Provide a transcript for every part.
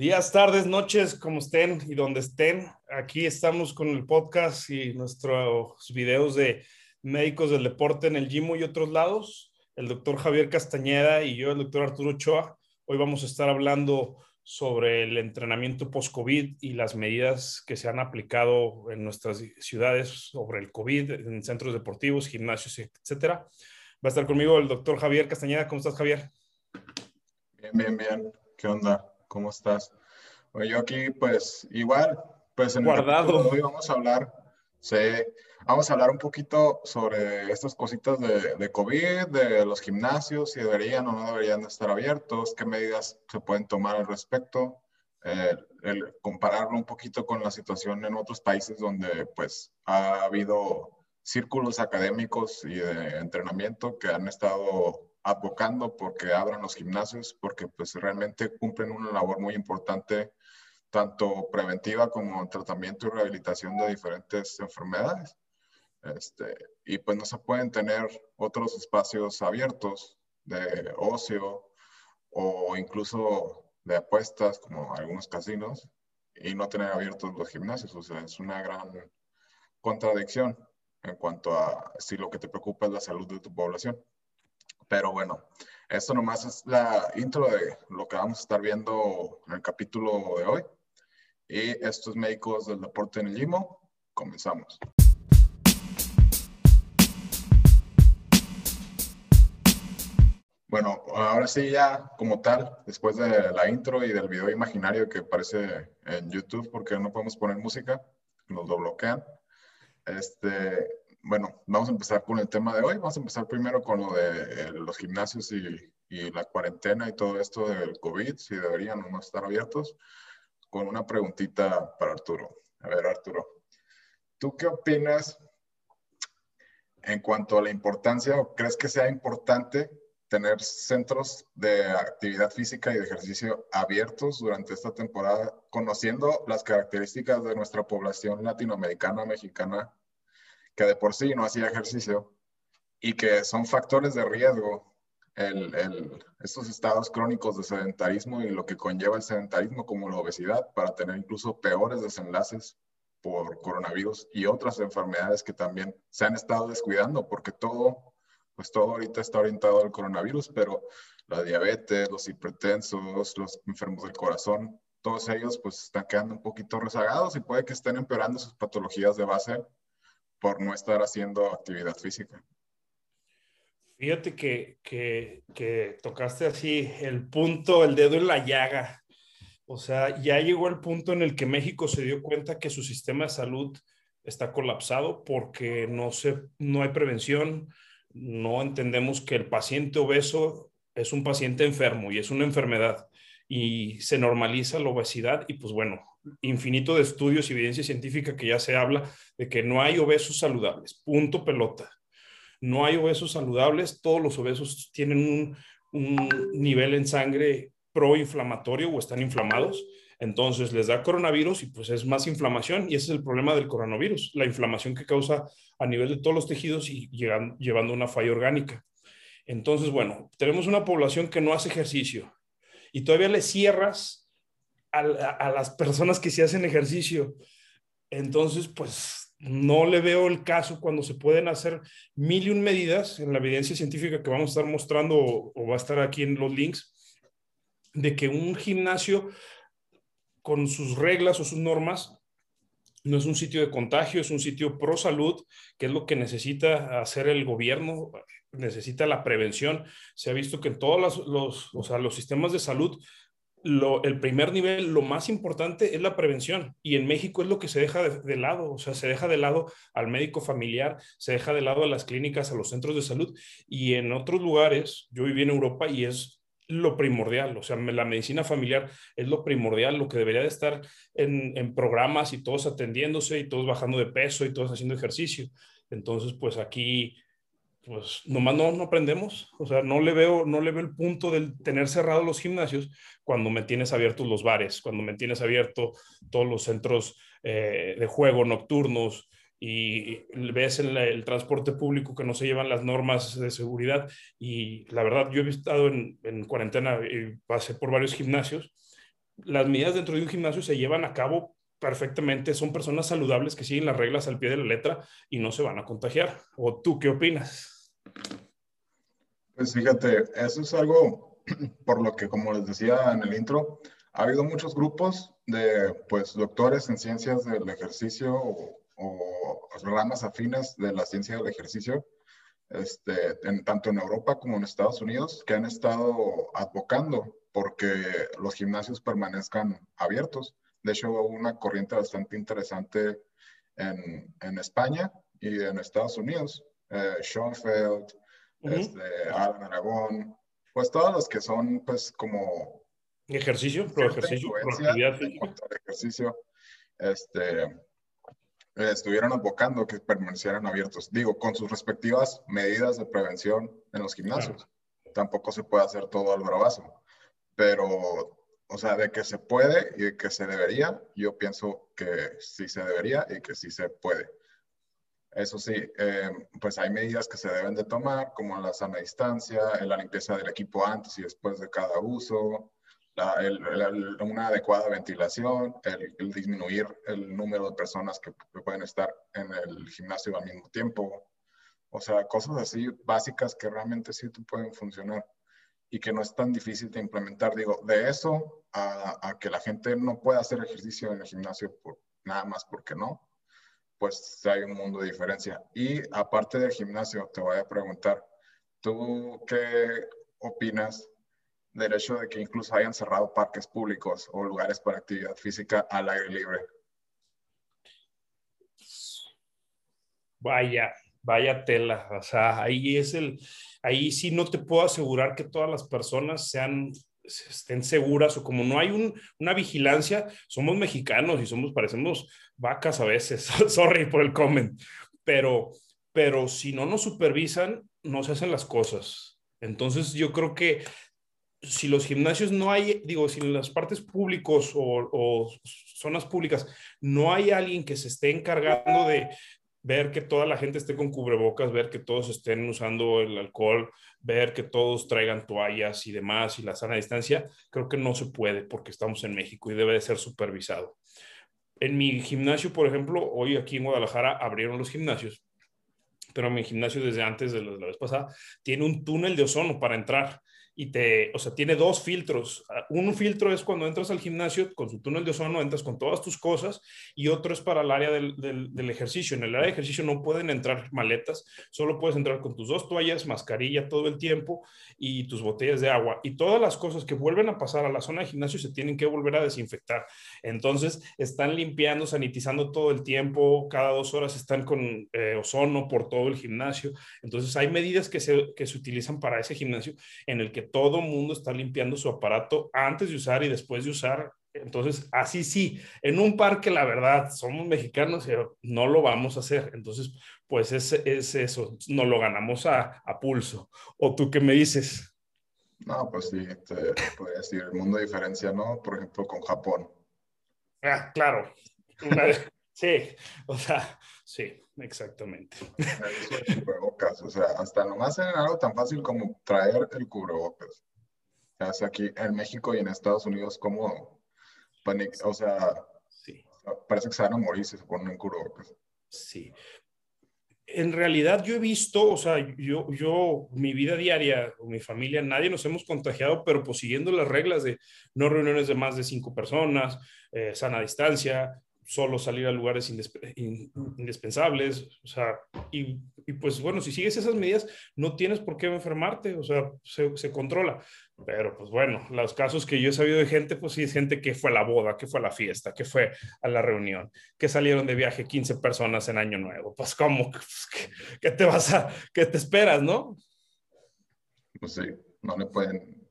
Días, tardes, noches, como estén y donde estén. Aquí estamos con el podcast y nuestros videos de médicos del deporte en el Gimo y otros lados. El doctor Javier Castañeda y yo, el doctor Arturo Ochoa. Hoy vamos a estar hablando sobre el entrenamiento post-COVID y las medidas que se han aplicado en nuestras ciudades sobre el COVID, en centros deportivos, gimnasios, etcétera. Va a estar conmigo el doctor Javier Castañeda. ¿Cómo estás, Javier? Bien, bien, bien. ¿Qué onda? ¿Cómo estás? yo aquí, pues, igual, pues en Guardado. hoy vamos a hablar, sí, vamos a hablar un poquito sobre estas cositas de, de, COVID, de los gimnasios, si deberían o no deberían estar abiertos, qué medidas se pueden tomar al respecto, eh, el compararlo un poquito con la situación en otros países donde, pues, ha habido círculos académicos y de entrenamiento que han estado advocando porque abran los gimnasios, porque pues realmente cumplen una labor muy importante, tanto preventiva como en tratamiento y rehabilitación de diferentes enfermedades. Este, y pues no se pueden tener otros espacios abiertos de ocio o incluso de apuestas como algunos casinos y no tener abiertos los gimnasios. O sea, es una gran contradicción en cuanto a si lo que te preocupa es la salud de tu población. Pero bueno, esto nomás es la intro de lo que vamos a estar viendo en el capítulo de hoy. Y estos médicos del deporte en el Limo, comenzamos. Bueno, ahora sí ya como tal, después de la intro y del video imaginario que aparece en YouTube, porque no podemos poner música, nos lo bloquean. Este, bueno, vamos a empezar con el tema de hoy. Vamos a empezar primero con lo de eh, los gimnasios y, y, la cuarentena y todo esto del COVID, si deberían o no estar abiertos, con una preguntita para Arturo. A ver, Arturo, ¿tú qué opinas en cuanto a la importancia o crees que sea importante tener centros de actividad física y de ejercicio abiertos durante esta temporada, conociendo las características de nuestra población latinoamericana, mexicana que de por sí no hacía ejercicio y que son factores de riesgo el, el, estos estados crónicos de sedentarismo y lo que conlleva el sedentarismo como la obesidad para tener incluso peores desenlaces por coronavirus y otras enfermedades que también se han estado descuidando porque todo, pues todo ahorita está orientado al coronavirus, pero la diabetes, los hipertensos, los enfermos del corazón, todos ellos pues están quedando un poquito rezagados y puede que estén empeorando sus patologías de base por no estar haciendo actividad física. Fíjate que, que, que, tocaste así el punto, el dedo en la llaga. O sea, ya llegó el punto en el que México se dio cuenta que su sistema de salud está colapsado porque no, se, no hay prevención, no entendemos que el paciente obeso es un paciente enfermo y es una enfermedad y se normaliza la obesidad y pues bueno, infinito de estudios y evidencia científica que ya se habla de que no hay obesos saludables, punto pelota. No hay obesos saludables, todos los obesos tienen un, nivel en sangre proinflamatorio o están inflamados, entonces les da coronavirus y pues es más inflamación y ese es el problema del coronavirus, la inflamación que causa a nivel de todos los tejidos y llegan, llevando una falla orgánica. Entonces, bueno, tenemos una población que no hace ejercicio y todavía le cierras a, las personas que se hacen ejercicio. Entonces, pues no le veo el caso cuando se pueden hacer mil y un medidas en la evidencia científica que vamos a estar mostrando o, va a estar aquí en los links, de que un gimnasio con sus reglas o sus normas no es un sitio de contagio, es un sitio pro salud, que es lo que necesita hacer el gobierno, necesita la prevención. Se ha visto que en todos los, o sea, los sistemas de salud el primer nivel, lo más importante es la prevención. Y en México es lo que se deja de, lado, o sea, se deja de lado al médico familiar, se deja de lado a las clínicas, a los centros de salud. Y en otros lugares, yo viví en Europa y es lo primordial, o sea, la medicina familiar es lo primordial, lo que debería de estar en, en programas y todos atendiéndose y todos bajando de peso y todos haciendo ejercicio. Entonces, pues aquí pues nomás no, no aprendemos. O sea, no le, veo, no le veo el punto del tener cerrados los gimnasios cuando me tienes abiertos los bares, cuando me tienes abierto todos los centros eh, de juego nocturnos y ves en el transporte público que no se llevan las normas de seguridad. Y la verdad, yo he estado en, en cuarentena y pasé por varios gimnasios las medidas dentro de un gimnasio se llevan a cabo perfectamente, son personas saludables que siguen las reglas al pie de la letra y no se van a contagiar. ¿O tú qué opinas? Pues fíjate, eso es algo por lo que, como les decía en el intro, ha habido muchos grupos de pues, doctores en ciencias del ejercicio o, ramas afines de la ciencia del ejercicio, este, en, tanto en Europa como en Estados Unidos, que han estado advocando porque los gimnasios permanezcan abiertos. De hecho, hubo una corriente bastante interesante en, en España y en Estados Unidos. Eh, Schoenfeld, este, Alan Aragón, pues todos los que son pues como... Ejercicio, pro ejercicio, pro actividad ejercicio, este, estuvieron advocando que permanecieran abiertos, digo, con sus respectivas medidas de prevención en los gimnasios. Tampoco se puede hacer todo al bravazo, pero, o sea, de que se puede y de que se debería, yo pienso que sí se debería y que sí se puede. Eso sí, eh, pues hay medidas que se deben de tomar, como la sana distancia, la limpieza del equipo antes y después de cada uso, una adecuada ventilación, el, disminuir el número de personas que pueden estar en el gimnasio al mismo tiempo. O sea, cosas así básicas que realmente sí pueden funcionar y que no es tan difícil de implementar. Digo, de eso a, que la gente no pueda hacer ejercicio en el gimnasio por, nada más porque no, pues hay un mundo de diferencia. Y aparte del gimnasio, te voy a preguntar, ¿tú qué opinas del hecho de que incluso hayan cerrado parques públicos o lugares para actividad física al aire libre. Vaya, vaya tela. O sea, ahí es el, ahí sí no te puedo asegurar que todas las personas sean estén seguras o como no hay un, una vigilancia, somos mexicanos y somos, parecemos vacas a veces, sorry por el comment, pero, pero si no nos supervisan, no se hacen las cosas. Entonces yo creo que si los gimnasios no hay, digo, si en las partes públicos o, zonas públicas no hay alguien que se esté encargando de ver que toda la gente esté con cubrebocas, ver que todos estén usando el alcohol, ver que todos traigan toallas y demás y la sana distancia, creo que no se puede porque estamos en México y debe de ser supervisado. En mi gimnasio, por ejemplo, hoy aquí en Guadalajara abrieron los gimnasios, pero mi gimnasio desde antes de la vez pasada tiene un túnel de ozono para entrar y te, o sea, tiene dos filtros. Ah, un filtro es cuando entras al gimnasio con su túnel de ozono, entras con todas tus cosas y otro es para el área del, del, ejercicio. En el área de ejercicio no pueden entrar maletas, solo puedes entrar con tus dos toallas, mascarilla todo el tiempo y tus botellas de agua. Y todas las cosas que vuelven a pasar a la zona de gimnasio se tienen que volver a desinfectar. Entonces, están limpiando, sanitizando todo el tiempo, cada dos horas están con eh, ozono por todo el gimnasio. Entonces, hay medidas que se, que se utilizan para ese gimnasio en el que todo mundo está limpiando su aparato antes de usar y después de usar. Entonces, así sí, en un parque, la verdad, somos mexicanos y no lo vamos a hacer. Entonces, pues es, es eso, no lo ganamos a, a, pulso. ¿O tú qué me dices? No, pues sí, te podría decir, el mundo diferencia, ¿no? Por ejemplo, con Japón. Ah, claro. sí, o sea, sí. Exactamente. Cubrebocas, o sea, hasta nomás en algo tan fácil como traer el cubrebocas. O sea, aquí en México y en Estados Unidos, como, o sea, sí. parece que se van a morir si se ponen un cubrebocas. Sí. En realidad yo he visto, o sea, yo, yo, mi vida diaria, mi familia, nadie nos hemos contagiado, pero pues siguiendo las reglas de no reuniones de más de cinco personas, eh, sana distancia, solo salir a lugares indispensables, o sea, y, pues bueno, si sigues esas medidas, no tienes por qué enfermarte, o sea, se, controla. Pero pues bueno, los casos que yo he sabido de gente, pues sí, es gente que fue a la boda, que fue a la fiesta, que fue a la reunión, que salieron de viaje 15 personas en Año Nuevo. Pues cómo, pues, ¿qué, te vas a, qué te esperas, no? Pues sí, no le pueden...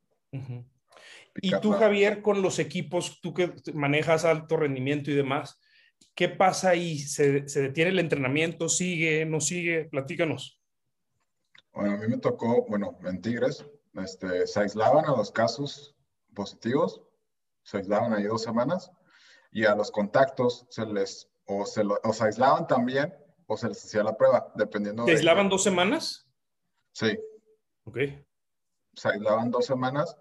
Y tú, Javier, con los equipos, tú que manejas alto rendimiento y demás, ¿Qué pasa ahí? ¿Se, detiene el entrenamiento? ¿Sigue? ¿No sigue? Platícanos. Bueno, a mí me tocó, bueno, en Tigres, este, se aislaban a los casos positivos, se aislaban ahí dos semanas, y a los contactos se les, o se, aislaban también, o se les hacía la prueba, dependiendo. ¿Se aislaban dos semanas? Sí. Ok. Se aislaban dos semanas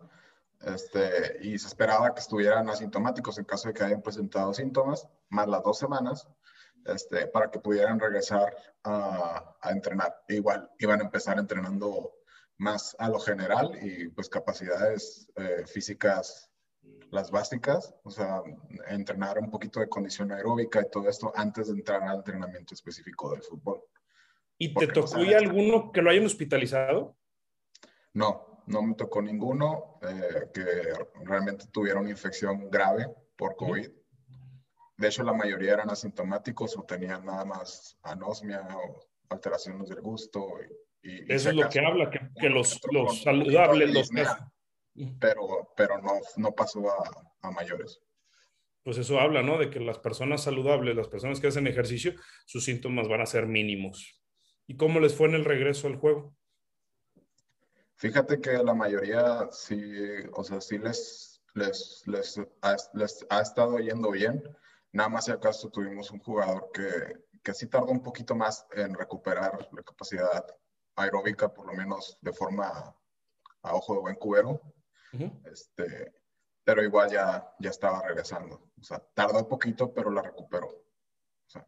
este, y se esperaba que estuvieran asintomáticos en caso de que hayan presentado síntomas, más las dos semanas, este, para que pudieran regresar a, a entrenar. E igual iban a empezar entrenando más a lo general y pues capacidades eh, físicas, las básicas, o sea, entrenar un poquito de condición aeróbica y todo esto antes de entrar al entrenamiento específico del fútbol. ¿Y te tocó ya alguno que lo hayan hospitalizado? No, no me tocó ninguno eh, que realmente tuviera una infección grave por COVID. De hecho, la mayoría eran asintomáticos o tenían nada más anosmia o alteraciones del gusto. Y, Eso es lo que habla, que, los, los saludables los Pero, pero no, no pasó a, a mayores pues eso habla, ¿no? De que las personas saludables, las personas que hacen ejercicio, sus síntomas van a ser mínimos. ¿Y cómo les fue en el regreso al juego? Fíjate que la mayoría sí, o sea, sí les, les, les, ha, les ha estado yendo bien. Nada más si acaso tuvimos un jugador que, que sí tardó un poquito más en recuperar la capacidad aeróbica, por lo menos de forma a ojo de buen cubero. este, pero igual ya, ya estaba regresando. O sea, tardó un poquito, pero la recuperó. O sea,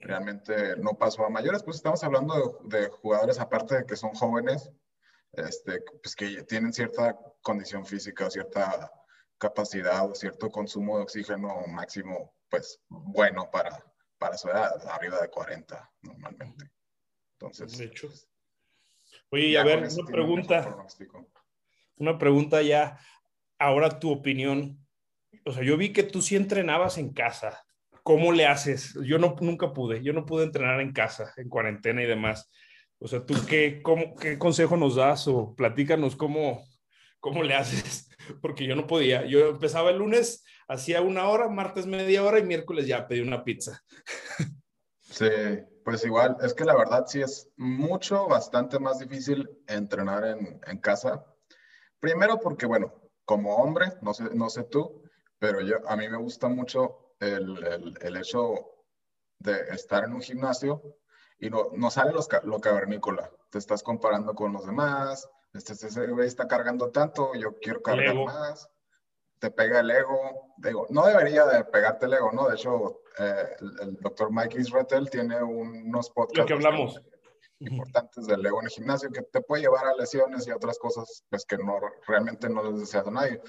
realmente no pasó a mayores, pues estamos hablando de, de, jugadores, aparte de que son jóvenes, este, pues que tienen cierta condición física, cierta capacidad o cierto consumo de oxígeno máximo, pues bueno para, para su edad, arriba de 40 normalmente. Entonces. De hecho. Pues, Oye, a ver, una pregunta. Una pregunta ya. Ahora tu opinión. O sea, yo vi que tú sí entrenabas en casa. ¿Cómo le haces? Yo no, nunca pude. Yo no pude entrenar en casa, en cuarentena y demás. O sea, ¿tú qué, cómo, qué consejo nos das o platícanos cómo, cómo le haces? Porque yo no podía. Yo empezaba el lunes, hacía una hora, martes media hora y miércoles ya pedí una pizza. Sí, pues igual, es que la verdad sí es mucho, bastante más difícil entrenar en, casa. Primero porque, bueno, como hombre, no sé, no sé tú, pero yo, a mí me gusta mucho el, el hecho de estar en un gimnasio y no, no sale los, lo cavernícola. Te estás comparando con los demás, este, este güey está cargando tanto, yo quiero cargar más. Te pega el ego. Digo, no debería de pegarte el ego, ¿no? De hecho, eh, el, el, doctor Mike Israel tiene unos podcasts. Lo que hablamos. Importantes del ego en el gimnasio que te puede llevar a lesiones y otras cosas pues que no, realmente no les deseas a nadie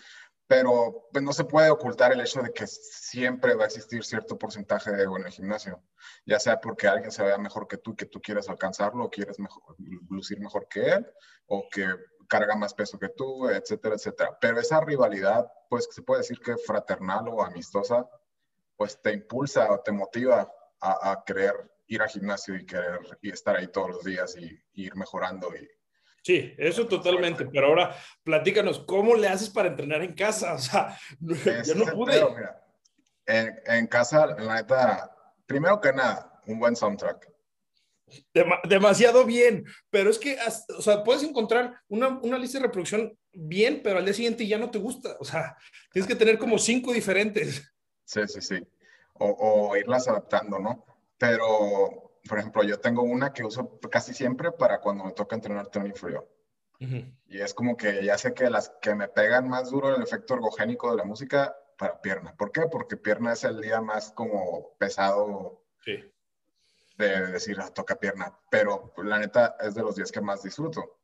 pero pues, no se puede ocultar el hecho de que siempre va a existir cierto porcentaje de ego en el gimnasio, ya sea porque alguien se vea mejor que tú, que tú quieres alcanzarlo, o quieres lucir mejor que él, o que carga más peso que tú, etcétera, etcétera. Pero esa rivalidad, pues se puede decir que fraternal o amistosa, pues te impulsa o te motiva a, a querer ir al gimnasio y querer y estar ahí todos los días y, y ir mejorando y, Sí, eso totalmente, pero ahora platícanos, ¿cómo le haces para entrenar en casa? O sea, yo no pude. Pedo, en, en, casa, la neta, primero que nada, un buen soundtrack. Dem demasiado bien, pero es que, o sea, puedes encontrar una, una, lista de reproducción bien, pero al día siguiente ya no te gusta. O sea, tienes que tener como cinco diferentes. Sí, sí, sí. O, o irlas adaptando, ¿no? Pero por ejemplo, yo tengo una que uso casi siempre para cuando me toca entrenar tren inferior. Uh -huh. Y es como que ya sé que las que me pegan más duro el efecto ergogénico de la música para pierna. ¿Por qué? Porque pierna es el día más como pesado sí. de decir, ah, toca pierna. Pero la neta es de los días que más disfruto.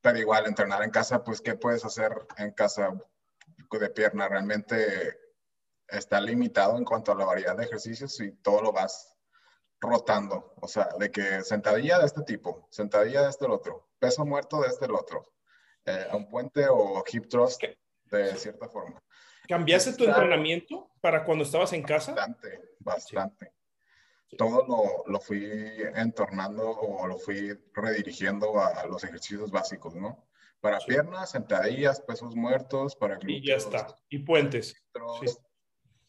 Pero igual, entrenar en casa, pues, ¿qué puedes hacer en casa de pierna? Realmente está limitado en cuanto a la variedad de ejercicios y todo lo vas rotando, o sea, de que sentadilla de este tipo, sentadilla de este el otro, peso muerto de este el otro, eh, un puente o hip thrust de cierta forma. ¿Cambiaste tu entrenamiento para cuando estabas en casa? Bastante, bastante. Sí. Todo lo, lo, fui entornando o lo fui redirigiendo a los ejercicios básicos, ¿no? Para sí. piernas, sentadillas, pesos muertos, para glúteos. Y ya está. Y puentes. Sí.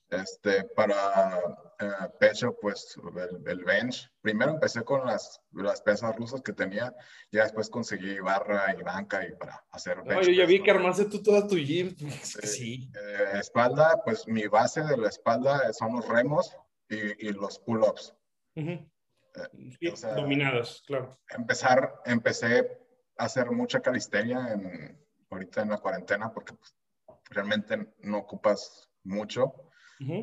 Este, para uh, pecho, pues el, el, bench. Primero empecé con las, las pesas rusas que tenía, ya después conseguí barra y banca y para hacer bench. No, yo ya vi que armaste tú toda tu gym. Sí. Eh, espalda, pues mi base de la espalda son los remos y, y los pull-ups. Uh -huh. eh, o sea, dominados, claro. Empezar, empecé a hacer mucha calistenia en, ahorita en la cuarentena porque pues, realmente no ocupas mucho,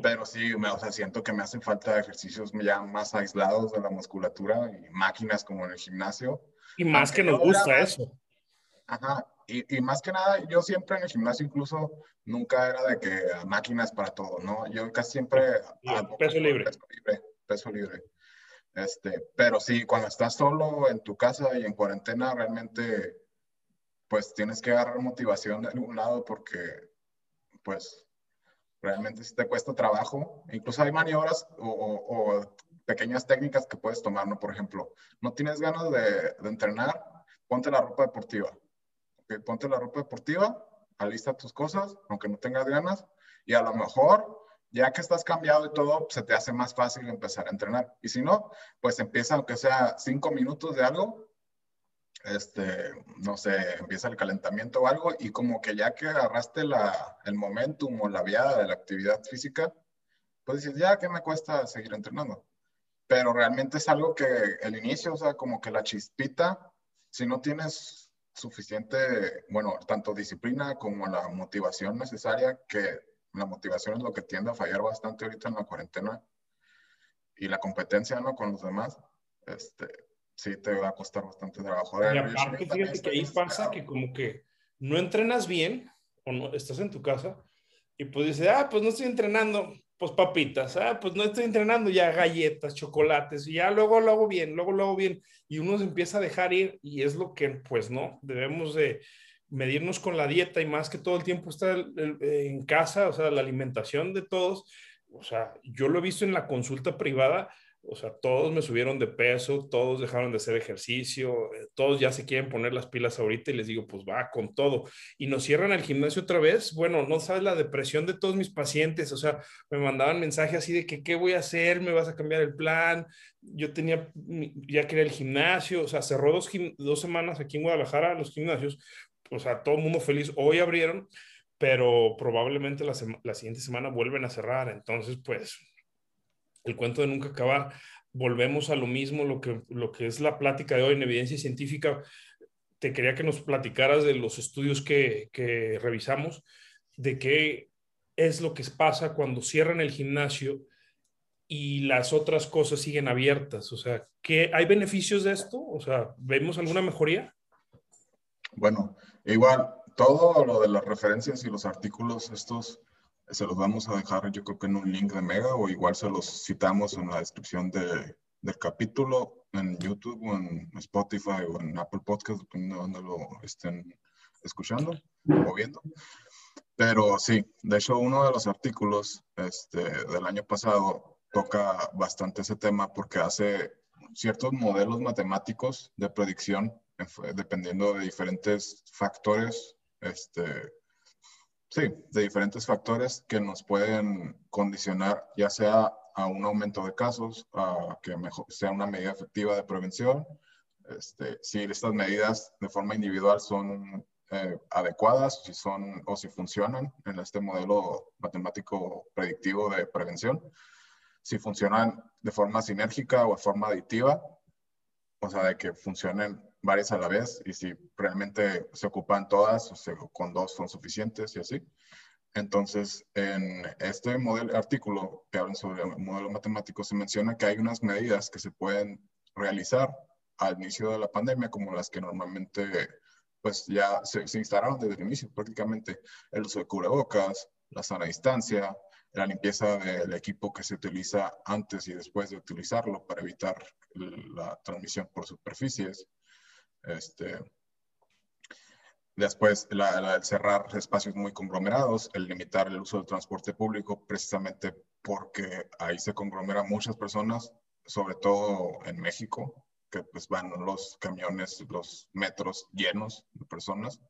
pero sí, me, o sea, siento que me hacen falta ejercicios ya más aislados de la musculatura y máquinas como en el gimnasio. Y más que nos gusta eso. Ajá, y, y, más que nada, yo siempre en el gimnasio incluso nunca era de que máquinas para todo, ¿no? Yo casi siempre... peso libre. Peso libre, peso libre. Este, pero sí, cuando estás solo en tu casa y en cuarentena, realmente, pues tienes que agarrar motivación de algún lado porque, pues, realmente si te cuesta trabajo. Incluso hay maniobras o, pequeñas técnicas que puedes tomar, ¿no? Por ejemplo, no tienes ganas de, de entrenar, ponte la ropa deportiva ponte la ropa deportiva, alista tus cosas, aunque no tengas ganas, y a lo mejor, ya que estás cambiado y todo, se te hace más fácil empezar a entrenar. Y si no, pues empieza, aunque sea cinco minutos de algo, este, no sé, empieza el calentamiento o algo, y como que ya que agarraste la, el momentum o la viada de la actividad física, pues dices, ya que me cuesta seguir entrenando. Pero realmente es algo que el inicio, o sea, como que la chispita, si no tienes suficiente, bueno, tanto disciplina como la motivación necesaria, que la motivación es lo que tiende a fallar bastante ahorita en la cuarentena y la competencia, ¿no? Con los demás, este, sí te va a costar bastante trabajo. Y aparte, fíjate que ahí pasa que como que no entrenas bien o no estás en tu casa y pues dices, ah, pues no estoy entrenando, pues papitas, ah, pues no estoy entrenando ya galletas, chocolates, y ya luego lo hago bien, luego lo hago bien, y uno se empieza a dejar ir y es lo que, pues no, debemos de medirnos con la dieta y más que todo el tiempo estar en casa, o sea, la alimentación de todos, o sea, yo lo he visto en la consulta privada, o sea, todos me subieron de peso, todos dejaron de hacer ejercicio, eh, todos ya se quieren poner las pilas ahorita y les digo, pues va con todo. Y nos cierran el gimnasio otra vez. Bueno, no sabes la depresión de todos mis pacientes, o sea, me mandaban mensajes así de que, ¿qué voy a hacer? ¿Me vas a cambiar el plan? Yo tenía, ya quería el gimnasio, o sea, cerró dos, dos semanas aquí en Guadalajara los gimnasios, o sea, todo el mundo feliz. Hoy abrieron, pero probablemente la, la siguiente semana vuelven a cerrar. Entonces, pues el cuento de nunca acabar. Volvemos a lo mismo, lo que, lo que es la plática de hoy en evidencia científica. Te quería que nos platicaras de los estudios que, que revisamos, de qué es lo que pasa cuando cierran el gimnasio y las otras cosas siguen abiertas. O sea, ¿qué, ¿hay beneficios de esto? O sea, ¿vemos alguna mejoría? Bueno, igual, todo lo de las referencias y los artículos estos se los vamos a dejar yo creo que en un link de Mega o igual se los citamos en la descripción de, del capítulo en YouTube o en Spotify o en Apple Podcast, dependiendo de donde lo estén escuchando o viendo. Pero sí, de hecho uno de los artículos este, del año pasado toca bastante ese tema porque hace ciertos modelos matemáticos de predicción dependiendo de diferentes factores este, Sí, de diferentes factores que nos pueden condicionar, ya sea a un aumento de casos, a que mejor, sea una medida efectiva de prevención, este, si estas medidas de forma individual son eh, adecuadas, si son o si funcionan en este modelo matemático predictivo de prevención, si funcionan de forma sinérgica o de forma aditiva, o sea, de que funcionen varias a la vez y si realmente se ocupan todas o con dos son suficientes y así. Entonces, en este modelo, artículo que habla sobre el modelo matemático se menciona que hay unas medidas que se pueden realizar al inicio de la pandemia como las que normalmente pues ya se, se instalaron desde el inicio prácticamente. El uso de cubrebocas, la sana distancia, la limpieza del equipo que se utiliza antes y después de utilizarlo para evitar la transmisión por superficies, este, después, la, el cerrar espacios muy conglomerados, el limitar el uso del transporte público, precisamente porque ahí se conglomeran muchas personas, sobre todo en México, que pues van los camiones, los metros llenos de personas,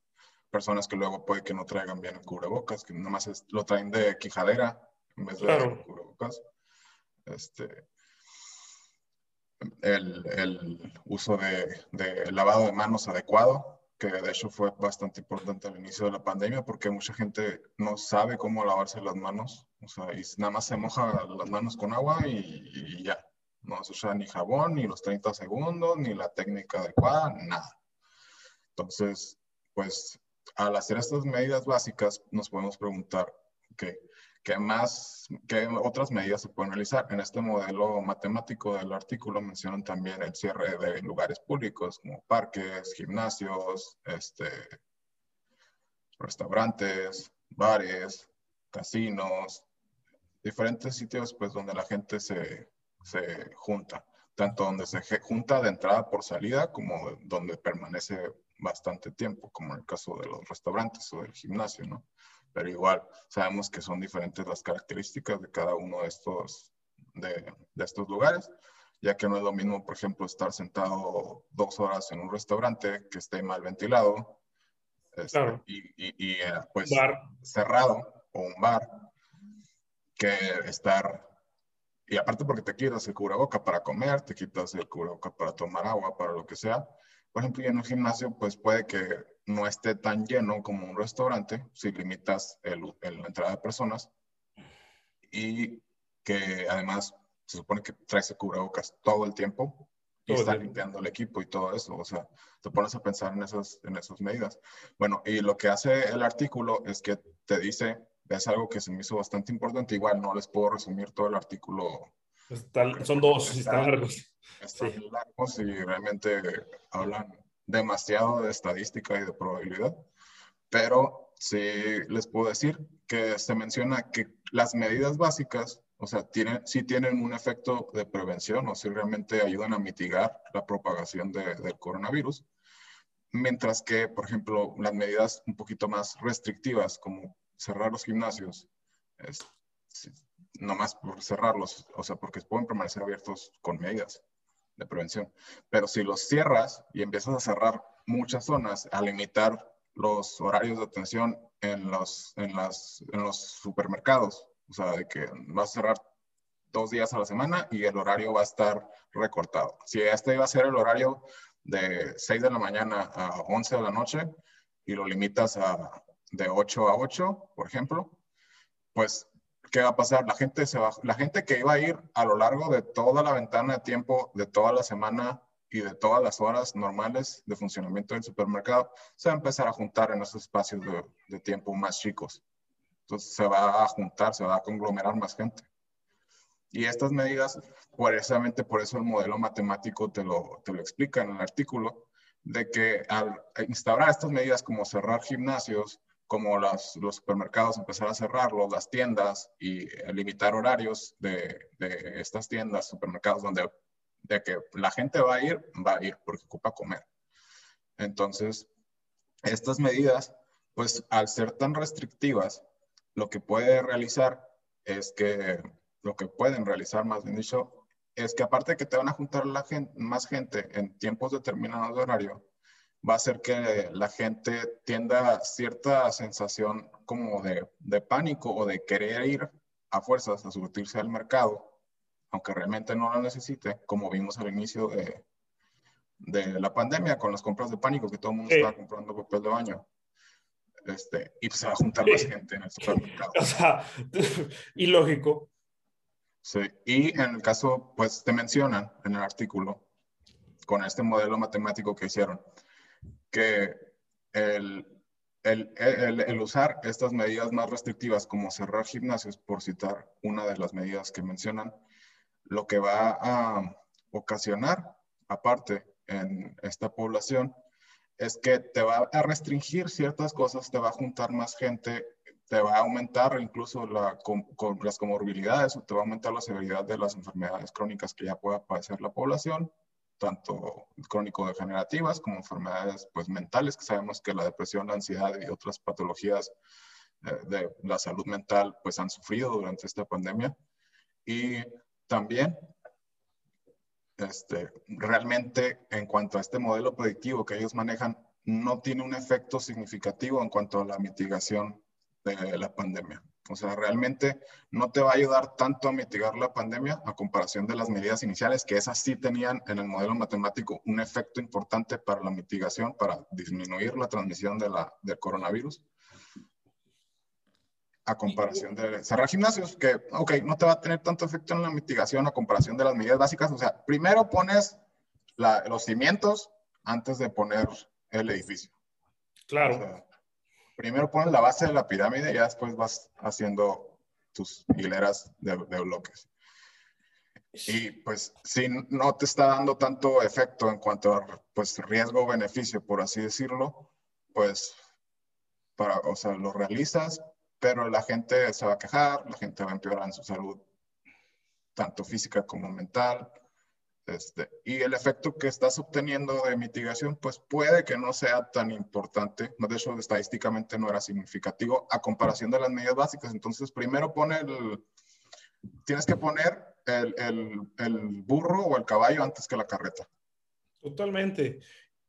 personas que luego puede que no traigan bien el cubrebocas, que nomás lo traen de quijadera en vez de cubrebocas. Este, el, uso de, lavado de manos adecuado, que de hecho fue bastante importante al inicio de la pandemia porque mucha gente no sabe cómo lavarse las manos, o sea, y nada más se moja las manos con agua y, ya. No se usa ni jabón, ni los 30 segundos, ni la técnica adecuada, nada. Entonces, pues al hacer estas medidas básicas, nos podemos preguntar, ¿qué, ¿qué más, qué otras medidas se pueden realizar? En este modelo matemático del artículo mencionan también el cierre de lugares públicos como parques, gimnasios, este, restaurantes, bares, casinos, diferentes sitios pues donde la gente se, se junta, tanto donde se junta de entrada por salida como donde permanece bastante tiempo, como en el caso de los restaurantes o del gimnasio, ¿no? Pero igual sabemos que son diferentes las características de cada uno de estos, de, de estos lugares, ya que no es lo mismo, por ejemplo, estar sentado dos horas en un restaurante que esté mal ventilado este, Claro. y, y- y, eh, pues Bar. cerrado o un bar que estar y aparte porque te quitas el cubreboca para comer, te quitas el cubreboca para tomar agua, para lo que sea. Por ejemplo, y en un gimnasio, pues puede que no esté tan lleno como un restaurante si limitas el, el- la entrada de personas y que además se supone que traes el cubrebocas todo el tiempo y Todo está tiempo. limpiando el equipo y todo eso. O sea, te pones a pensar en esas, en esas medidas. Bueno, y lo que hace el artículo es que te dice, es algo que se me hizo bastante importante, igual no les puedo resumir todo el artículo, Está- son dos, y están largos. están Sí. largos y realmente hablan demasiado de estadística y de probabilidad, pero sí les puedo decir que se menciona que las medidas básicas, o sea, tienen, sí tienen un efecto de prevención o sí realmente ayudan a mitigar la propagación de- del coronavirus, mientras que, por ejemplo, las medidas un poquito más restrictivas, como cerrar los gimnasios, es, nomás por cerrarlos, o sea, porque pueden permanecer abiertos con medidas de prevención. Pero si los cierras y empiezas a cerrar muchas zonas, a limitar los horarios de atención en los, en las, en los supermercados, o sea, de que vas a cerrar dos días a la semana y el horario va a estar recortado. Si este iba a ser el horario de 6 de la mañana a 11 de la noche y lo limitas a de 8 a 8, por ejemplo, pues ¿qué va a pasar? La gente, se va, la gente que iba a ir a lo largo de toda la ventana de tiempo, de toda la semana y de todas las horas normales de funcionamiento del supermercado, se va a empezar a juntar en esos espacios de, tiempo más chicos. Entonces se va a juntar, se va a conglomerar más gente. Y estas medidas, precisamente por eso el modelo matemático te lo, te lo explica en el artículo, de que al instaurar estas medidas como cerrar gimnasios, como los supermercados empezar a cerrarlos, las tiendas y eh, limitar horarios de, de, estas tiendas, supermercados, donde de que la gente va a ir, va a ir porque ocupa comer. Entonces, estas medidas, pues al ser tan restrictivas, lo que puede realizar es que, lo que pueden realizar más bien dicho, es que aparte de que te van a juntar la gente, más gente en tiempos determinados de horario, va a hacer que la gente tienda cierta sensación como de, de, pánico o de querer ir a fuerzas a surtirse al mercado, aunque realmente no lo necesite, como vimos al inicio de, de la pandemia con las compras de pánico, que todo el mundo sí. estaba comprando papel de baño. Este, y pues se va a juntar sí. más gente en el supermercado. O sea, ilógico. Sí, y en el caso, pues te mencionan en el artículo, con este modelo matemático que hicieron, que el, el, el, usar estas medidas más restrictivas como cerrar gimnasios, por citar una de las medidas que mencionan, lo que va a ocasionar, aparte en esta población, es que te va a restringir ciertas cosas, te va a juntar más gente, te va a aumentar incluso la, con, con las comorbilidades o te va a aumentar la severidad de las enfermedades crónicas que ya pueda padecer la población, tanto crónico-degenerativas como enfermedades pues, mentales, que sabemos que la depresión, la ansiedad y otras patologías eh, de la salud mental pues, han sufrido durante esta pandemia. Y también, este, realmente en cuanto a este modelo predictivo que ellos manejan, no tiene un efecto significativo en cuanto a la mitigación de la pandemia. O sea, realmente no te va a ayudar tanto a mitigar la pandemia a comparación de las medidas iniciales, que esas sí tenían en el modelo matemático un efecto importante para la mitigación, para disminuir la transmisión de la, del coronavirus. A comparación de cerrar gimnasios, que, ok, no te va a tener tanto efecto en la mitigación a comparación de las medidas básicas. O sea, primero pones la, los cimientos antes de poner el edificio. Claro. O sea, primero pones la base de la pirámide y después vas haciendo tus hileras de, bloques. Y pues si no te está dando tanto efecto en cuanto a pues, riesgo-beneficio, por así decirlo, pues para, o sea, lo realizas, pero la gente se va a quejar, la gente va a empeorar en su salud, tanto física como mental. Este, y el efecto que estás obteniendo de mitigación, pues puede que no sea tan importante. De hecho, estadísticamente no era significativo a comparación de las medidas básicas. Entonces, primero pone el, tienes que poner el, el, el burro o el caballo antes que la carreta. Totalmente.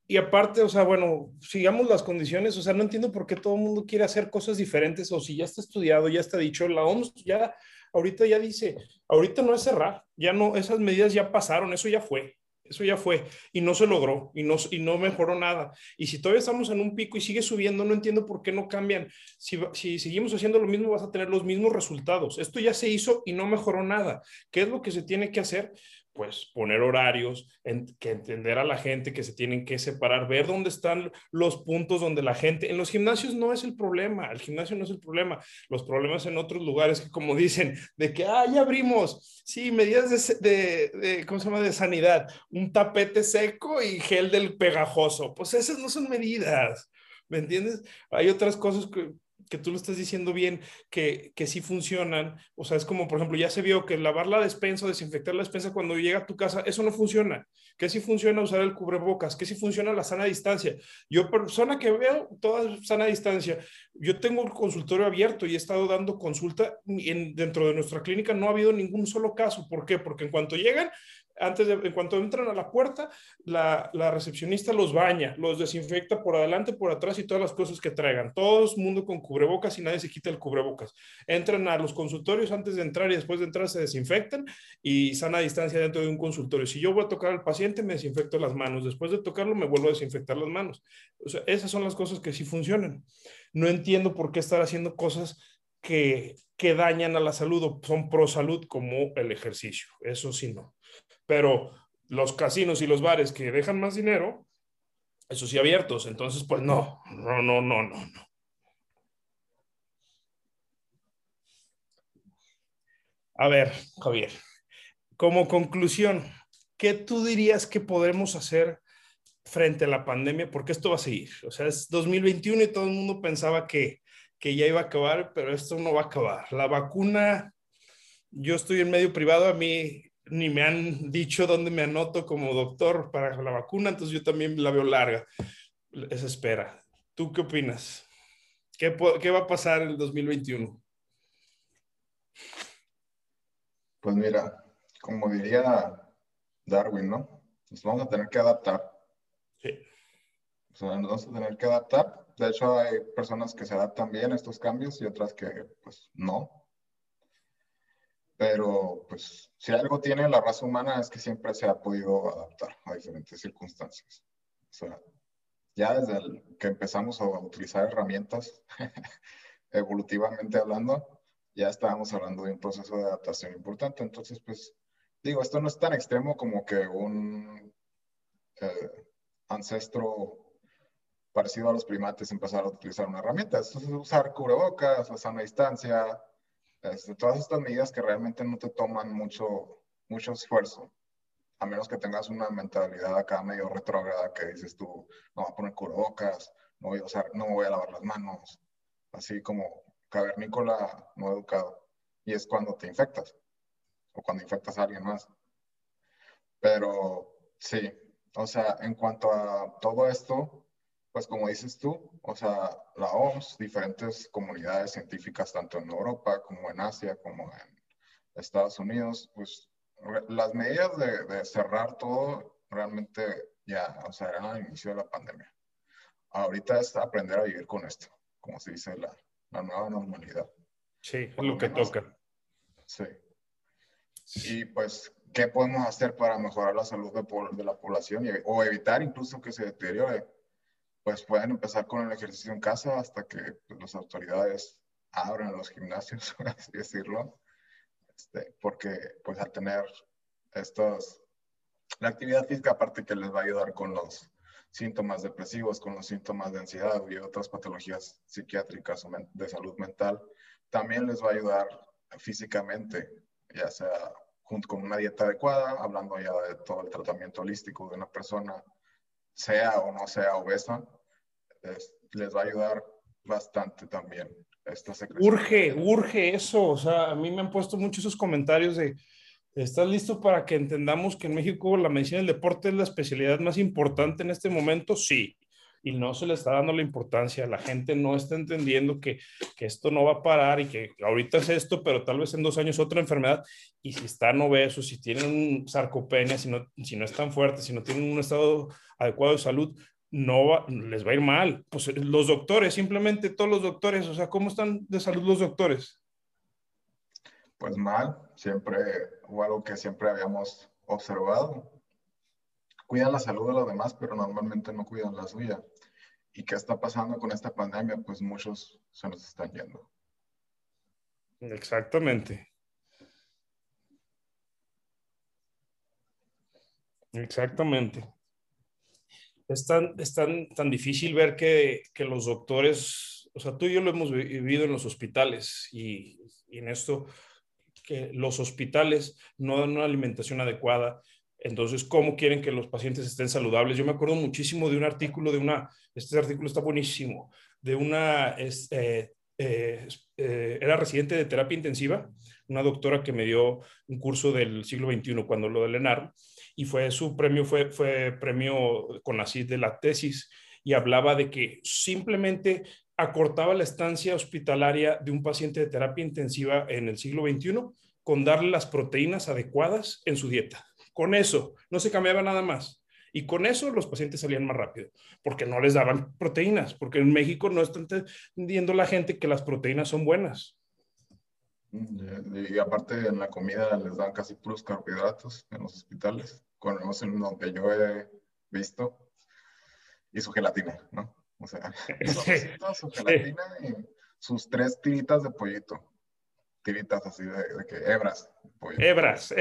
Y aparte, o sea, bueno, sigamos las condiciones, o sea, no entiendo por qué todo el mundo quiere hacer cosas diferentes o si ya está estudiado, ya está dicho, la OMS ya ahorita ya dice, ahorita no es cerrar, ya no, esas medidas ya pasaron, eso ya fue, eso ya fue y no se logró y no, y no mejoró nada. Y si todavía estamos en un pico y sigue subiendo, no entiendo por qué no cambian. Si, si seguimos haciendo lo mismo, vas a tener los mismos resultados. Esto ya se hizo y no mejoró nada. ¿Qué es lo que se tiene que hacer? Pues poner horarios, que entender a la gente que se tienen que separar, ver dónde están los puntos donde la gente, en los gimnasios no es el problema, el gimnasio no es el problema, los problemas en otros lugares que como dicen, de que, ah, ya abrimos, sí, medidas de, de, ¿cómo se llama?, de sanidad, un tapete seco y gel del pegajoso, pues esas no son medidas, ¿me entiendes? Hay otras cosas que, que tú lo estás diciendo bien, que, que sí funcionan. O sea, es como, por ejemplo, ya se vio que lavar la despensa o desinfectar la despensa cuando llega a tu casa, eso no funciona. Que sí funciona usar el cubrebocas, que sí funciona la sana distancia. Yo, persona que veo toda sana distancia, yo tengo un consultorio abierto y he estado dando consulta en, dentro de nuestra clínica. No ha habido ningún solo caso. ¿Por qué? Porque en cuanto llegan, antes de, en cuanto entran a la puerta, la, la, recepcionista los baña, los desinfecta por adelante, por atrás y todas las cosas que traigan. Todo el mundo con cubrebocas y nadie se quita el cubrebocas. Entran a los consultorios antes de entrar y después de entrar se desinfectan y sana distancia dentro de un consultorio. Si yo voy a tocar al paciente, me desinfecto las manos. Después de tocarlo, me vuelvo a desinfectar las manos. O sea, esas son las cosas que sí funcionan. No entiendo por qué estar haciendo cosas que, que dañan a la salud o son pro salud como el ejercicio. Eso sí no. Pero los casinos y los bares que dejan más dinero, eso sí abiertos. Entonces, pues no, no, no, no, no, no. A ver, Javier, como conclusión, ¿qué tú dirías que podemos hacer frente a la pandemia? Porque esto va a seguir. O sea, es 2021 y todo el mundo pensaba que, que ya iba a acabar, pero esto no va a acabar. La vacuna, yo estoy en medio privado, a mí ni me han dicho dónde me anoto como doctor para la vacuna, entonces yo también la veo larga. Esa espera. ¿Tú qué opinas? ¿Qué, qué va a pasar en el 2021? Pues mira, como diría Darwin, ¿no? Nos vamos a tener que adaptar. Sí. O sea, nos vamos a tener que adaptar. De hecho, hay personas que se adaptan bien a estos cambios y otras que, pues, no. Pero, pues, si algo tiene la raza humana es que siempre se ha podido adaptar a diferentes circunstancias. O sea, ya desde que empezamos a utilizar herramientas, evolutivamente hablando, ya estábamos hablando de un proceso de adaptación importante. Entonces, pues, digo, esto no es tan extremo como que un eh, ancestro parecido a los primates empezara a utilizar una herramienta. Esto es usar cubrebocas, la sana distancia, este, todas estas medidas que realmente no te toman mucho, mucho esfuerzo, a menos que tengas una mentalidad acá medio retrógrada que dices tú, no voy a poner cubrebocas, no voy a no me voy a lavar las manos, así como cavernícola no educado. Y es cuando te infectas o cuando infectas a alguien más. Pero sí, o sea, en cuanto a todo esto, pues como dices tú, o sea, la OMS, diferentes comunidades científicas, tanto en Europa como en Asia, como en Estados Unidos, pues las medidas de, cerrar todo realmente ya, o sea, eran al inicio de la pandemia. Ahorita es aprender a vivir con esto, como se dice la, la nueva normalidad. Sí, es lo, que toca. Sí. Y pues, ¿qué podemos hacer para mejorar la salud de, de la población o evitar incluso que se deteriore? Pues pueden empezar con el ejercicio en casa hasta que pues, las autoridades abran los gimnasios, por así decirlo, este, porque pues al tener estos, la actividad física aparte que les va a ayudar con los síntomas depresivos, con los síntomas de ansiedad y otras patologías psiquiátricas de salud mental, también les va a ayudar físicamente, ya sea junto con una dieta adecuada, hablando ya de todo el tratamiento holístico de una persona, sea o no sea obesa, les, va a ayudar bastante también. Esta urge, urge eso. O sea, a mí me han puesto muchos esos comentarios de, ¿estás listo para que entendamos que en México la medicina del deporte es la especialidad más importante en este momento? Sí y no se le está dando la importancia, la gente no está entendiendo que, que, esto no va a parar y que ahorita es esto, pero tal vez en dos años otra enfermedad, y si están obesos, si tienen sarcopenia, si no, si no están fuertes, si no tienen un estado adecuado de salud, no les va a ir mal. Pues los doctores, simplemente todos los doctores, o sea, ¿cómo están de salud los doctores? Pues mal, siempre, o algo que siempre habíamos observado, cuidan la salud de los demás, pero normalmente no cuidan la suya. ¿Y qué está pasando con esta pandemia? Pues muchos se nos están yendo. Exactamente. Exactamente. Es tan, es tan, tan difícil ver que, que, los doctores, o sea, tú y yo lo hemos vivido en los hospitales y, y en esto, que los hospitales no dan una alimentación adecuada, entonces, ¿cómo quieren que los pacientes estén saludables? Yo me acuerdo muchísimo de un artículo, de una, este artículo está buenísimo, de una, eh, eh, eh, era residente de terapia intensiva, una doctora que me dio un curso del siglo XXI cuando lo del ENAR, y fue su premio, fue, fue premio con así de la tesis, y hablaba de que simplemente acortaba la estancia hospitalaria de un paciente de terapia intensiva en el siglo XXI con darle las proteínas adecuadas en su dieta. Con eso, no se cambiaba nada más. Y con eso los pacientes salían más rápido, porque no les daban proteínas, porque en México no está entendiendo la gente que las proteínas son buenas. Y, aparte en la comida les dan casi puros carbohidratos en los hospitales, con en donde yo he visto, y su gelatina, ¿no? O sea, su gelatina y sus tres tiritas de pollito tiritas así de, que hebras. Hebras,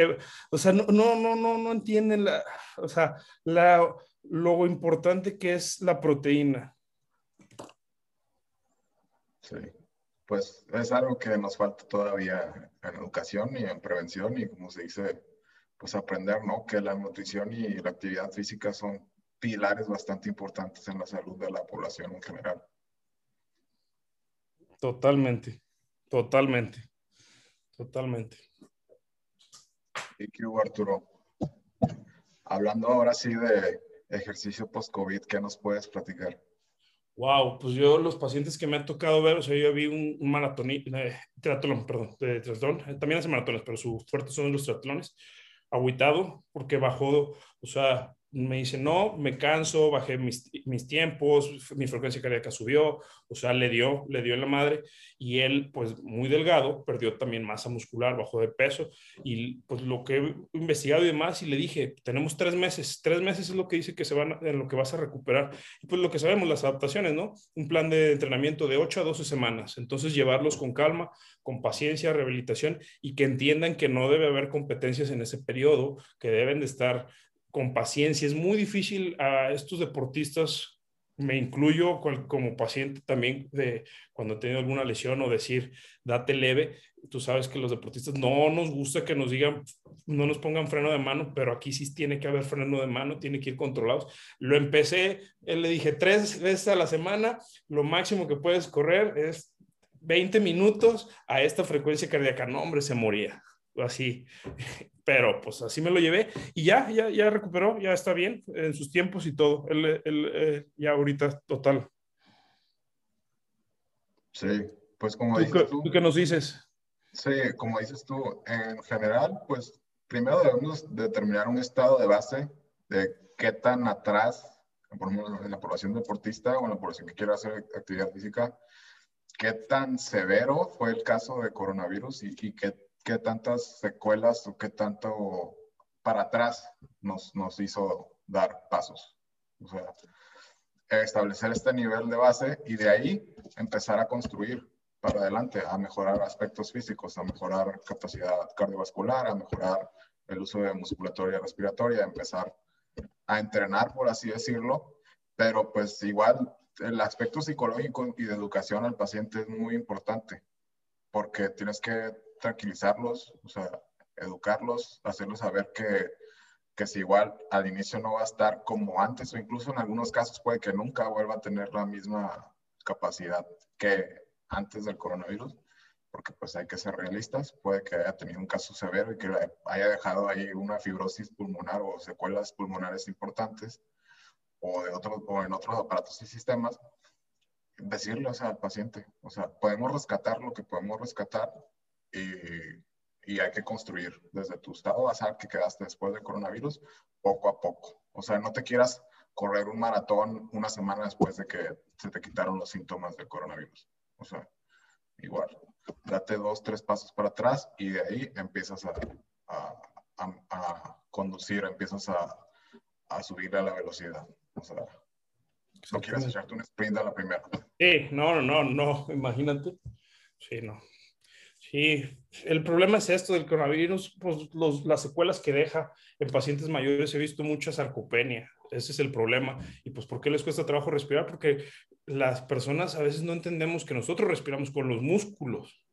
o sea, no, no, no, no, entienden la, o sea, la, lo importante que es la proteína. Sí, pues es algo que nos falta todavía en educación y en prevención y como se dice, pues aprender, ¿no? Que la nutrición y la actividad física son pilares bastante importantes en la salud de la población en general. Totalmente, totalmente. Totalmente. Y que Arturo. Hablando ahora sí de ejercicio post-COVID, ¿qué nos puedes platicar? Wow, pues yo los pacientes que me han tocado ver, o sea, yo vi un, un maratón, eh, triatlón, perdón, de triatlón, eh, también hace maratones, pero su fuerte son los triatlones, aguitado, porque bajó, o sea, me dice, no, me canso, bajé mis, tiempos, mi frecuencia cardíaca subió, o sea, le dio, le dio en la madre, y él, pues muy delgado, perdió también masa muscular, bajó de peso, y pues lo que he investigado y demás, y le dije, tenemos tres meses, tres meses es lo que dice que se van, en lo que vas a recuperar, y pues lo que sabemos, las adaptaciones, ¿no? Un plan de entrenamiento de 8 a 12 semanas, entonces llevarlos con calma, con paciencia, rehabilitación, y que entiendan que no debe haber competencias en ese periodo, que deben de estar con paciencia. Es muy difícil a estos deportistas, me incluyo como paciente también, de cuando he tenido alguna lesión o decir, date leve. Tú sabes que los deportistas no nos gusta que nos digan, no nos pongan freno de mano, pero aquí sí tiene que haber freno de mano, tiene que ir controlados. Lo empecé, le dije tres veces a la semana, lo máximo que puedes correr es 20 minutos a esta frecuencia cardíaca. No, hombre, se moría así pero pues así me lo llevé y ya, ya, ya recuperó, ya está bien en sus tiempos y todo. Él, él eh, ya ahorita total. Sí, pues como dices tú, qué nos dices? Sí, como dices tú, en general, pues primero debemos determinar un estado de base de qué tan atrás, por ejemplo, en la población deportista o en la población que quiera hacer actividad física, qué tan severo fue el caso de coronavirus y, y qué qué tantas secuelas o qué tanto para atrás nos, nos hizo dar pasos. O sea, establecer este nivel de base y de ahí empezar a construir para adelante, a mejorar aspectos físicos, a mejorar capacidad cardiovascular, a mejorar el uso de musculatoria respiratoria, empezar a entrenar, por así decirlo, pero pues igual el aspecto psicológico y de educación al paciente es muy importante, porque tienes que tranquilizarlos, o sea, educarlos, hacerles saber que, que si igual al inicio no va a estar como antes, o incluso en algunos casos puede que nunca vuelva a tener la misma capacidad que antes del coronavirus, porque pues hay que ser realistas, puede que haya tenido un caso severo y que haya dejado ahí una fibrosis pulmonar o secuelas pulmonares importantes o, de otros, o en otros aparatos y sistemas, decirle al paciente, o sea, podemos rescatar lo que podemos rescatar y, y hay que construir desde tu estado basal que quedaste después del coronavirus, poco a poco. O sea, no te quieras correr un maratón una semana después de que se te quitaron los síntomas del coronavirus. O sea, igual, date dos, tres pasos para atrás y de ahí empiezas a, a, a, conducir, empiezas a, a subir a la velocidad. O sea, no quieres echarte un sprint a la primera. Sí, no, no, no, imagínate. Sí, no. Sí, el problema es esto del coronavirus, pues los, las secuelas que deja en pacientes mayores, he visto mucha sarcopenia, ese es el problema. ¿Y pues por qué les cuesta trabajo respirar? Porque las personas a veces no entendemos que nosotros respiramos con los músculos.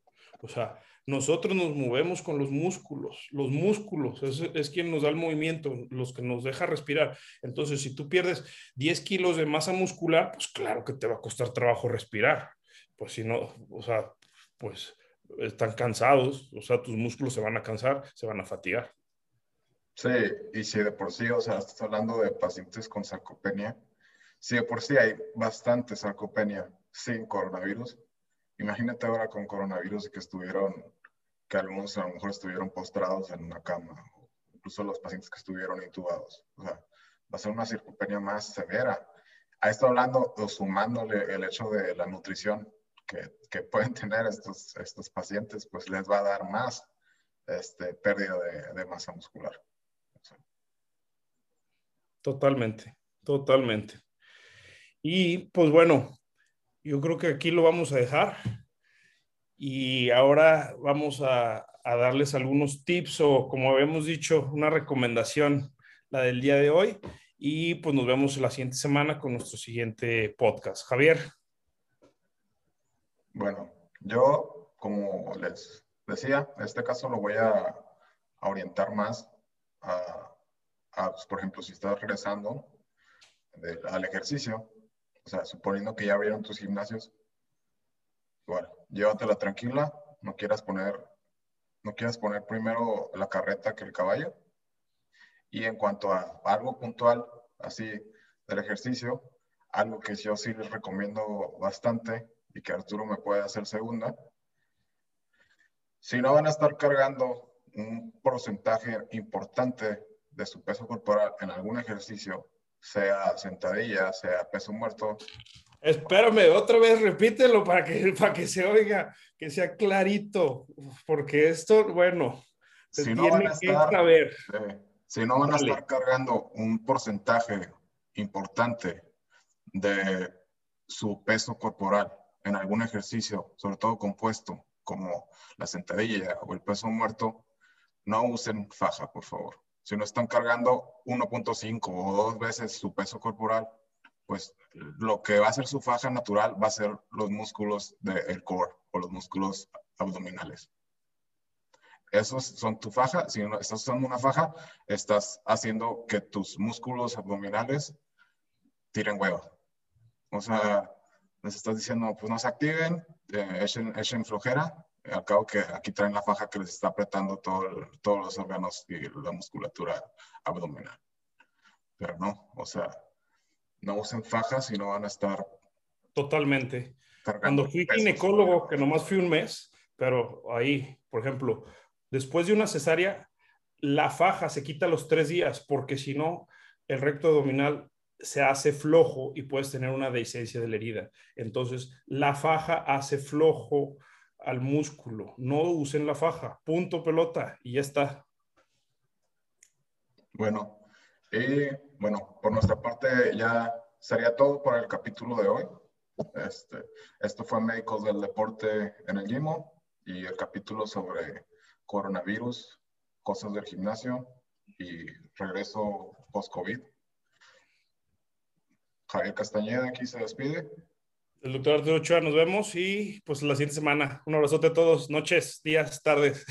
O sea, nosotros nos movemos con los músculos. Los músculos es, es, quien nos da el movimiento, los que nos deja respirar. Entonces, si tú pierdes 10 kilos de masa muscular, pues claro que te va a costar trabajo respirar. Pues si no, o sea, pues están cansados, o sea, tus músculos se van a cansar, se van a fatigar. Sí, y si de por sí, o sea, estás hablando de pacientes con sarcopenia, si de por sí hay bastante sarcopenia sin coronavirus, imagínate ahora con coronavirus que estuvieron, que algunos a lo mejor estuvieron postrados en una cama, incluso los pacientes que estuvieron intubados. O sea, va a ser una sarcopenia más severa. A esto hablando o sumándole el hecho de la nutrición que, pueden tener estos, estos pacientes, pues les va a dar más este, pérdida de, de masa muscular. Totalmente, totalmente. Y pues bueno, yo creo que aquí lo vamos a dejar. Y ahora vamos a, a darles algunos tips o, como habíamos dicho, una recomendación, la del día de hoy. Y pues nos vemos la siguiente semana con nuestro siguiente podcast. Javier. Bueno, yo, como les decía, en este caso lo voy a, a orientar más a pues, por ejemplo, si estás regresando al ejercicio, o sea, suponiendo que ya abrieron tus gimnasios, igual, llévatela tranquila, no quieras poner, no quieras poner primero la carreta que el caballo. Y en cuanto a algo puntual, así del ejercicio, algo que yo sí les recomiendo bastante y que Arturo me puede hacer segunda, si no van a estar cargando un porcentaje importante de su peso corporal en algún ejercicio, sea sentadilla, sea peso muerto. Espérame, otra vez repítelo para que, para que se oiga, que sea clarito, porque esto, bueno, si no van a estar, saber. si no van a estar cargando un porcentaje importante de su peso corporal en algún ejercicio, sobre todo compuesto, como la sentadilla o el peso muerto, no usen faja, por favor si no están cargando 1.5 o dos veces su peso corporal, pues lo que va a ser su faja natural va a ser los músculos del core o los músculos abdominales. Esos son tu faja. Si no estás usando una faja, estás haciendo que tus músculos abdominales tiren hueva. O sea, les estás diciendo, pues no se activen, eh, echen, echen flojera al cabo que aquí traen la faja que les está apretando todo todos los órganos y la musculatura abdominal. Pero no, o sea, no usen fajas y no van a estar. Totalmente. Cuando fui ginecólogo, que nomás fui un mes, pero ahí, por ejemplo, después de una cesárea, la faja se quita los tres días, porque si no, el recto abdominal se hace flojo y puedes tener una dehiscencia de la herida. Entonces, la faja hace flojo al músculo. No usen la faja. Punto pelota y ya está. Bueno, y bueno, por nuestra parte ya sería todo por el capítulo de hoy. Este, esto fue Médicos del Deporte en el Gimo y el capítulo sobre coronavirus, cosas del gimnasio y regreso post-COVID. Javier Castañeda aquí se despide. El doctor Arturo Ochoa, nos vemos y pues la siguiente semana. Un abrazote a todos, noches, días, tardes.